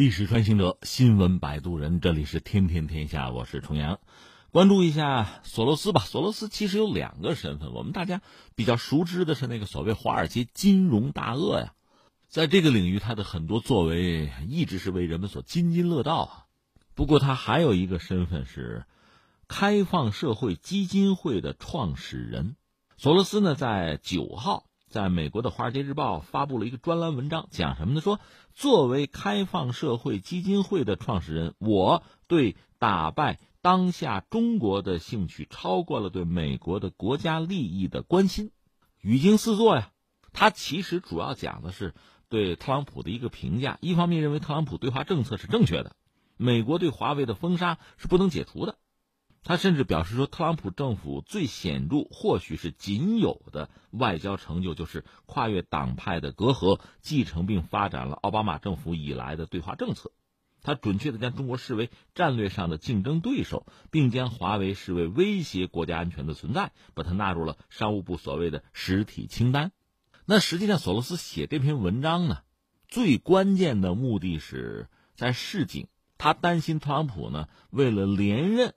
历史穿行者，新闻摆渡人，这里是天天天下，我是重阳。关注一下索罗斯吧。索罗斯其实有两个身份，我们大家比较熟知的是那个所谓华尔街金融大鳄呀，在这个领域，他的很多作为一直是为人们所津津乐道啊。不过，他还有一个身份是开放社会基金会的创始人。索罗斯呢，在九号。在美国的《华尔街日报》发布了一个专栏文章，讲什么呢？说作为开放社会基金会的创始人，我对打败当下中国的兴趣超过了对美国的国家利益的关心。语惊四座呀！他其实主要讲的是对特朗普的一个评价。一方面认为特朗普对华政策是正确的，美国对华为的封杀是不能解除的。他甚至表示说，特朗普政府最显著，或许是仅有的外交成就，就是跨越党派的隔阂，继承并发展了奥巴马政府以来的对华政策。他准确的将中国视为战略上的竞争对手，并将华为视为威胁国家安全的存在，把它纳入了商务部所谓的实体清单。那实际上，索罗斯写这篇文章呢，最关键的目的是在示警，他担心特朗普呢，为了连任。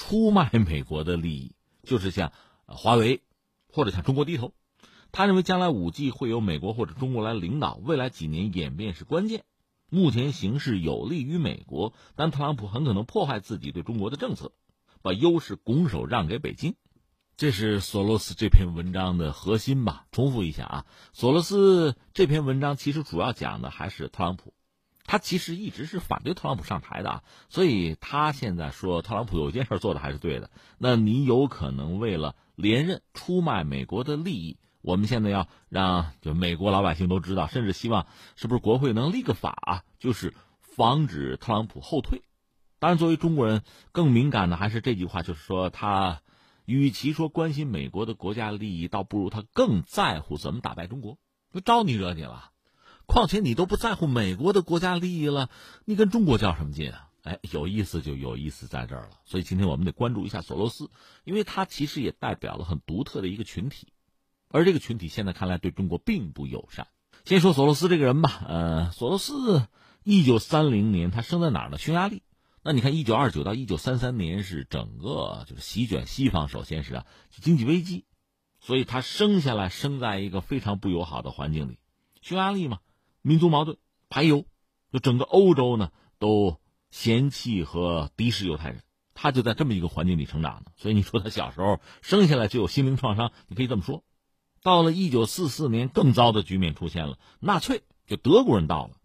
出卖美国的利益，就是向华为或者向中国低头。他认为将来五 G 会由美国或者中国来领导，未来几年演变是关键。目前形势有利于美国，但特朗普很可能破坏自己对中国的政策，把优势拱手让给北京。这是索罗斯这篇文章的核心吧？重复一下啊，索罗斯这篇文章其实主要讲的还是特朗普。他其实一直是反对特朗普上台的啊，所以他现在说特朗普有一件事做的还是对的。那你有可能为了连任出卖美国的利益？我们现在要让就美国老百姓都知道，甚至希望是不是国会能立个法，就是防止特朗普后退。当然，作为中国人更敏感的还是这句话，就是说他与其说关心美国的国家利益，倒不如他更在乎怎么打败中国。招你惹你了？况且你都不在乎美国的国家利益了，你跟中国较什么劲啊？哎，有意思就有意思在这儿了。所以今天我们得关注一下索罗斯，因为他其实也代表了很独特的一个群体，而这个群体现在看来对中国并不友善。先说索罗斯这个人吧，呃，索罗斯一九三零年他生在哪儿呢？匈牙利。那你看一九二九到一九三三年是整个就是席卷西方，首先是啊经济危机，所以他生下来生在一个非常不友好的环境里，匈牙利嘛。民族矛盾排犹，就整个欧洲呢都嫌弃和敌视犹太人，他就在这么一个环境里成长的，所以你说他小时候生下来就有心灵创伤，你可以这么说。到了一九四四年，更糟的局面出现了，纳粹就德国人到了，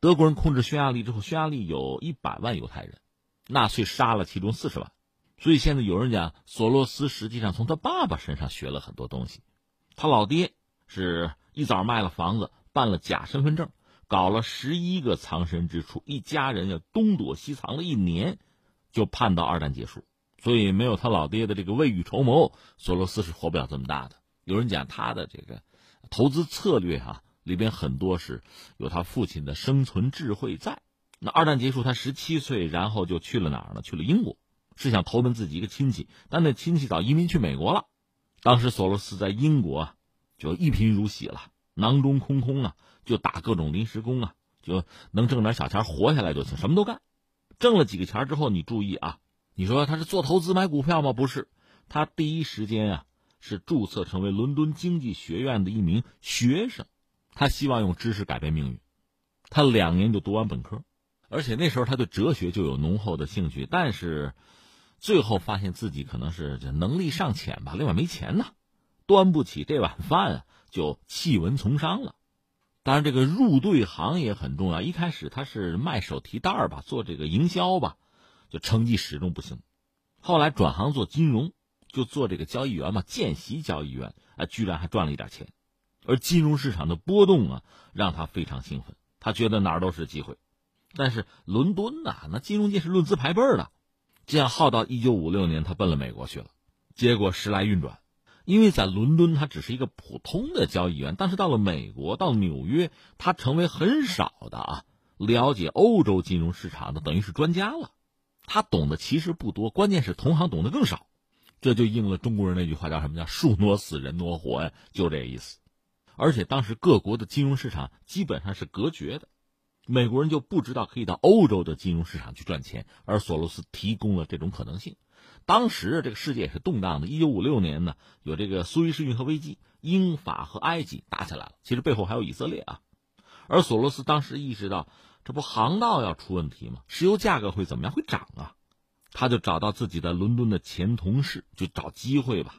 德国人控制匈牙利之后，匈牙利有一百万犹太人，纳粹杀了其中四十万，所以现在有人讲索罗斯实际上从他爸爸身上学了很多东西，他老爹是一早卖了房子。办了假身份证，搞了十一个藏身之处，一家人要东躲西藏了一年，就盼到二战结束。所以没有他老爹的这个未雨绸缪，索罗斯是活不了这么大的。有人讲他的这个投资策略哈，里边很多是有他父亲的生存智慧在。那二战结束，他十七岁，然后就去了哪儿呢？去了英国，是想投奔自己一个亲戚，但那亲戚早移民去美国了。当时索罗斯在英国就一贫如洗了。囊中空空啊，就打各种临时工啊，就能挣点小钱活下来就行，什么都干。挣了几个钱之后，你注意啊，你说他是做投资买股票吗？不是，他第一时间啊是注册成为伦敦经济学院的一名学生，他希望用知识改变命运。他两年就读完本科，而且那时候他对哲学就有浓厚的兴趣，但是最后发现自己可能是能力尚浅吧，另外没钱呐，端不起这碗饭啊。就弃文从商了，当然这个入对行也很重要。一开始他是卖手提袋吧，做这个营销吧，就成绩始终不行。后来转行做金融，就做这个交易员嘛，见习交易员啊，居然还赚了一点钱。而金融市场的波动啊，让他非常兴奋，他觉得哪儿都是机会。但是伦敦呐，那金融界是论资排辈的，这样耗到一九五六年，他奔了美国去了，结果时来运转。因为在伦敦，他只是一个普通的交易员，但是到了美国，到纽约，他成为很少的啊了解欧洲金融市场的，等于是专家了。他懂得其实不多，关键是同行懂得更少，这就应了中国人那句话，叫什么叫“树挪死，人挪活”呀，就这意思。而且当时各国的金融市场基本上是隔绝的，美国人就不知道可以到欧洲的金融市场去赚钱，而索罗斯提供了这种可能性。当时这个世界也是动荡的，一九五六年呢，有这个苏伊士运河危机，英法和埃及打起来了，其实背后还有以色列啊。而索罗斯当时意识到，这不航道要出问题吗？石油价格会怎么样？会涨啊！他就找到自己在伦敦的前同事，就找机会吧，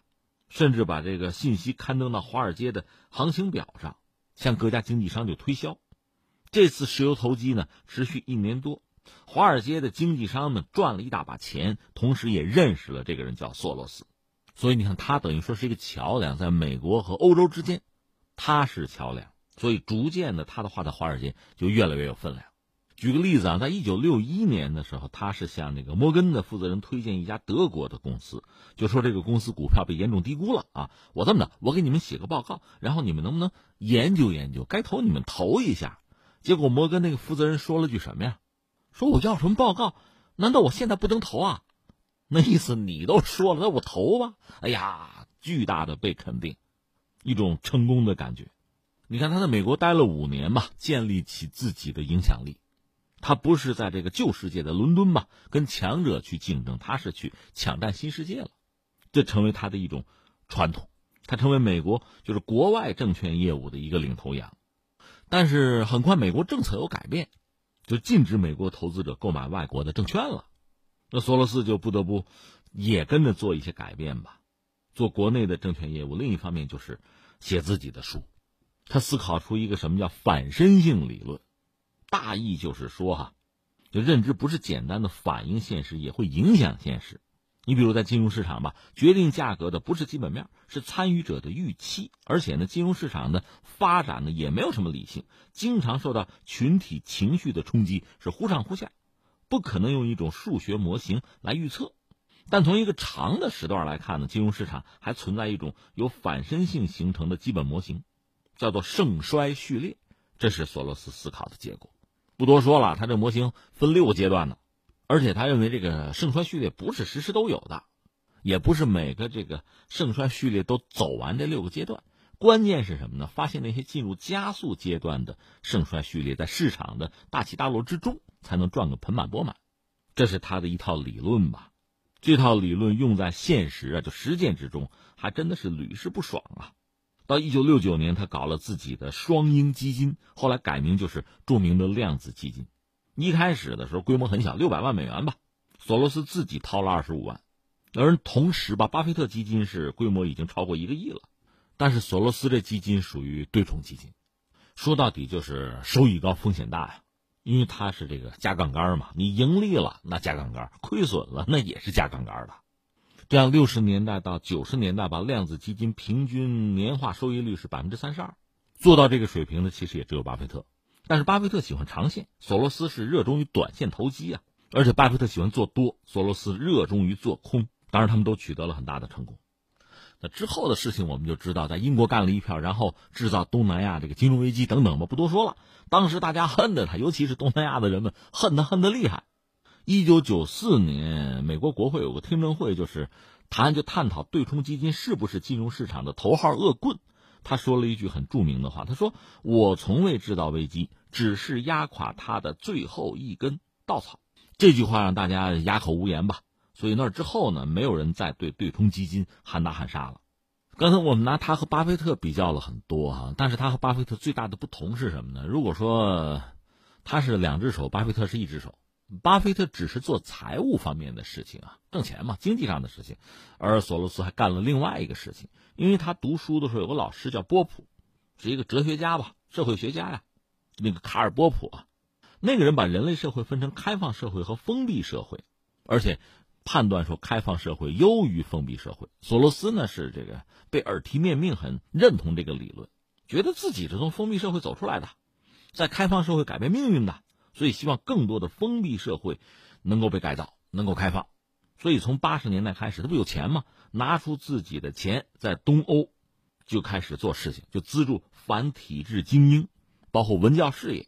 甚至把这个信息刊登到华尔街的行情表上，向各家经纪商就推销。这次石油投机呢，持续一年多。华尔街的经纪商们赚了一大把钱，同时也认识了这个人叫索罗斯，所以你看，他等于说是一个桥梁，在美国和欧洲之间，他是桥梁，所以逐渐的，他的话在华尔街就越来越有分量。举个例子啊，在一九六一年的时候，他是向那个摩根的负责人推荐一家德国的公司，就说这个公司股票被严重低估了啊，我这么的，我给你们写个报告，然后你们能不能研究研究，该投你们投一下。结果摩根那个负责人说了句什么呀？说我要什么报告？难道我现在不能投啊？那意思你都说了，那我投吧。哎呀，巨大的被肯定，一种成功的感觉。你看他在美国待了五年嘛，建立起自己的影响力。他不是在这个旧世界的伦敦嘛，跟强者去竞争，他是去抢占新世界了。这成为他的一种传统，他成为美国就是国外证券业务的一个领头羊。但是很快，美国政策有改变。就禁止美国投资者购买外国的证券了，那索罗斯就不得不也跟着做一些改变吧，做国内的证券业务。另一方面就是写自己的书，他思考出一个什么叫反身性理论，大意就是说哈，就认知不是简单的反映现实，也会影响现实。你比如在金融市场吧，决定价格的不是基本面，是参与者的预期。而且呢，金融市场的发展呢也没有什么理性，经常受到群体情绪的冲击，是忽上忽下，不可能用一种数学模型来预测。但从一个长的时段来看呢，金融市场还存在一种有反身性形成的基本模型，叫做盛衰序列。这是索罗斯思考的结果。不多说了，他这模型分六个阶段呢。而且他认为这个盛衰序列不是时时都有的，也不是每个这个盛衰序列都走完这六个阶段。关键是什么呢？发现那些进入加速阶段的盛衰序列，在市场的大起大落之中才能赚个盆满钵满。这是他的一套理论吧？这套理论用在现实啊，就实践之中，还真的是屡试不爽啊！到一九六九年，他搞了自己的双鹰基金，后来改名就是著名的量子基金。一开始的时候规模很小，六百万美元吧，索罗斯自己掏了二十五万，而同时吧，巴菲特基金是规模已经超过一个亿了，但是索罗斯这基金属于对冲基金，说到底就是收益高风险大呀，因为它是这个加杠杆嘛，你盈利了那加杠杆，亏损了那也是加杠杆的，这样六十年代到九十年代吧，量子基金平均年化收益率是百分之三十二，做到这个水平的其实也只有巴菲特。但是巴菲特喜欢长线，索罗斯是热衷于短线投机啊。而且巴菲特喜欢做多，索罗斯热衷于做空。当然，他们都取得了很大的成功。那之后的事情我们就知道，在英国干了一票，然后制造东南亚这个金融危机等等吧，不多说了。当时大家恨的他，尤其是东南亚的人们恨他恨得厉害。一九九四年，美国国会有个听证会，就是谈就探讨对冲基金是不是金融市场的头号恶棍。他说了一句很著名的话：“他说我从未制造危机，只是压垮他的最后一根稻草。”这句话让大家哑口无言吧。所以那之后呢，没有人再对对冲基金喊打喊杀了。刚才我们拿他和巴菲特比较了很多哈，但是他和巴菲特最大的不同是什么呢？如果说他是两只手，巴菲特是一只手。巴菲特只是做财务方面的事情啊，挣钱嘛，经济上的事情，而索罗斯还干了另外一个事情。因为他读书的时候有个老师叫波普，是一个哲学家吧，社会学家呀，那个卡尔波普啊，那个人把人类社会分成开放社会和封闭社会，而且判断说开放社会优于封闭社会。索罗斯呢是这个被耳提面命，很认同这个理论，觉得自己是从封闭社会走出来的，在开放社会改变命运的。所以，希望更多的封闭社会能够被改造，能够开放。所以，从八十年代开始，他不有钱吗？拿出自己的钱，在东欧就开始做事情，就资助反体制精英，包括文教事业。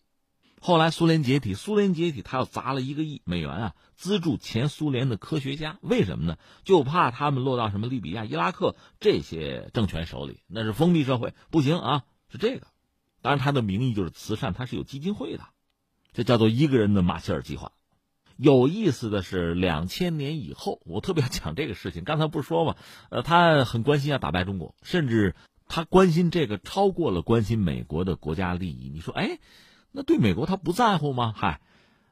后来苏联解体，苏联解体，他要砸了一个亿美元啊，资助前苏联的科学家。为什么呢？就怕他们落到什么利比亚、伊拉克这些政权手里，那是封闭社会，不行啊。是这个。当然，他的名义就是慈善，他是有基金会的。这叫做一个人的马歇尔计划。有意思的是，两千年以后，我特别要讲这个事情。刚才不是说嘛，呃，他很关心要打败中国，甚至他关心这个超过了关心美国的国家利益。你说，哎，那对美国他不在乎吗？嗨，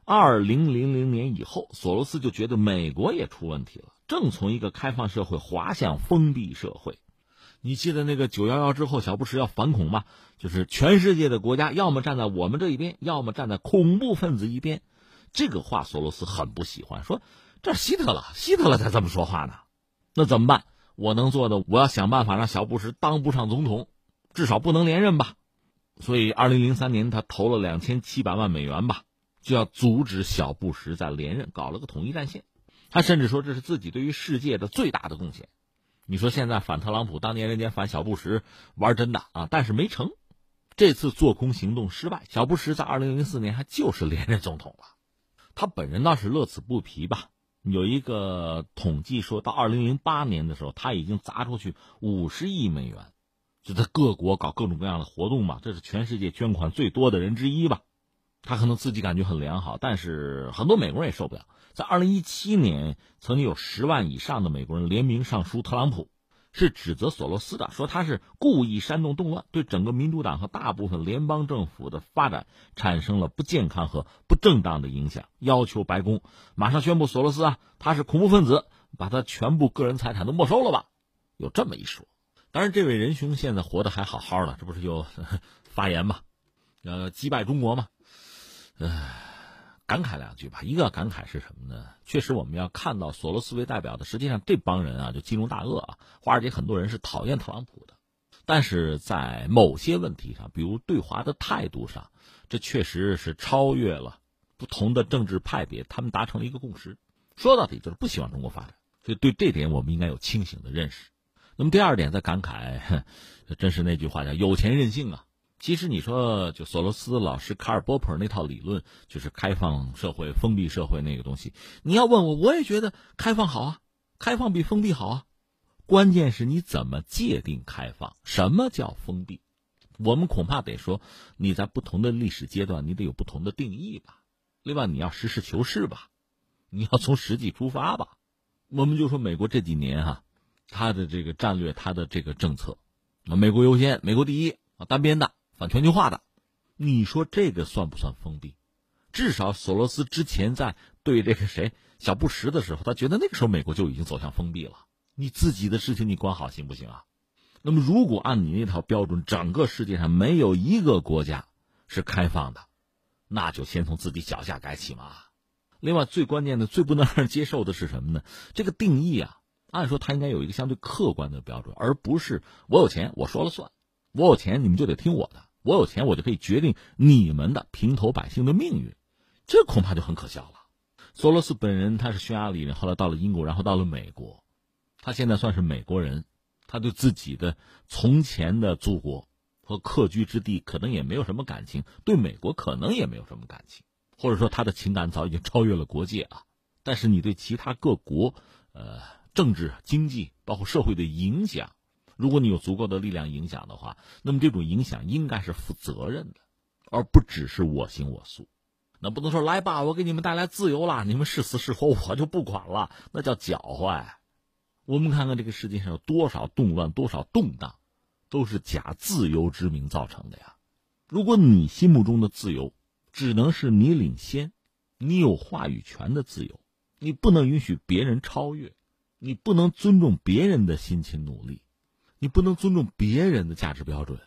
二零零零年以后，索罗斯就觉得美国也出问题了，正从一个开放社会滑向封闭社会。你记得那个九幺幺之后，小布什要反恐吗？就是全世界的国家要么站在我们这一边，要么站在恐怖分子一边。这个话，索罗斯很不喜欢，说这希特勒，希特勒才这么说话呢。那怎么办？我能做的，我要想办法让小布什当不上总统，至少不能连任吧。所以，二零零三年他投了两千七百万美元吧，就要阻止小布什再连任，搞了个统一战线。他甚至说这是自己对于世界的最大的贡献。你说现在反特朗普，当年人家反小布什玩真的啊，但是没成。这次做空行动失败，小布什在二零零四年还就是连任总统了。他本人倒是乐此不疲吧。有一个统计说，到二零零八年的时候，他已经砸出去五十亿美元，就在各国搞各种各样的活动嘛。这是全世界捐款最多的人之一吧。他可能自己感觉很良好，但是很多美国人也受不了。在二零一七年，曾经有十万以上的美国人联名上书特朗普。是指责索罗斯的，说他是故意煽动动乱，对整个民主党和大部分联邦政府的发展产生了不健康和不正当的影响，要求白宫马上宣布索罗斯啊，他是恐怖分子，把他全部个人财产都没收了吧？有这么一说。当然，这位仁兄现在活得还好好的，这不是又 发言吗？呃，击败中国吗？唉。感慨两句吧。一个感慨是什么呢？确实，我们要看到索罗斯为代表的，实际上这帮人啊，就金融大鳄啊，华尔街很多人是讨厌特朗普的，但是在某些问题上，比如对华的态度上，这确实是超越了不同的政治派别，他们达成了一个共识。说到底就是不希望中国发展，所以对这点我们应该有清醒的认识。那么第二点，在感慨，真是那句话叫“有钱任性”啊。其实你说，就索罗斯老师卡尔波普那套理论，就是开放社会、封闭社会那个东西。你要问我，我也觉得开放好啊，开放比封闭好啊。关键是你怎么界定开放？什么叫封闭？我们恐怕得说，你在不同的历史阶段，你得有不同的定义吧。另外，你要实事求是吧，你要从实际出发吧。我们就说美国这几年哈，他的这个战略，他的这个政策，美国优先，美国第一啊，单边的。反全球化的，你说这个算不算封闭？至少索罗斯之前在对这个谁小布什的时候，他觉得那个时候美国就已经走向封闭了。你自己的事情你管好行不行啊？那么如果按你那套标准，整个世界上没有一个国家是开放的，那就先从自己脚下改起嘛。另外，最关键的、最不能让人接受的是什么呢？这个定义啊，按说它应该有一个相对客观的标准，而不是我有钱我说了算，我有钱你们就得听我的。我有钱，我就可以决定你们的平头百姓的命运，这恐怕就很可笑了。索罗斯本人他是匈牙利人，后来到了英国，然后到了美国，他现在算是美国人，他对自己的从前的祖国和客居之地可能也没有什么感情，对美国可能也没有什么感情，或者说他的情感早已经超越了国界啊。但是你对其他各国，呃，政治、经济包括社会的影响。如果你有足够的力量影响的话，那么这种影响应该是负责任的，而不只是我行我素。那不能说来吧，我给你们带来自由了，你们是死是活我就不管了，那叫搅坏。我们看看这个世界上有多少动乱、多少动荡，都是假自由之名造成的呀。如果你心目中的自由只能是你领先，你有话语权的自由，你不能允许别人超越，你不能尊重别人的辛勤努力。你不能尊重别人的价值标准，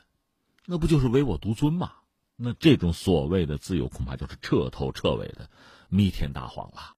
那不就是唯我独尊吗？那这种所谓的自由，恐怕就是彻头彻尾的弥天大谎了。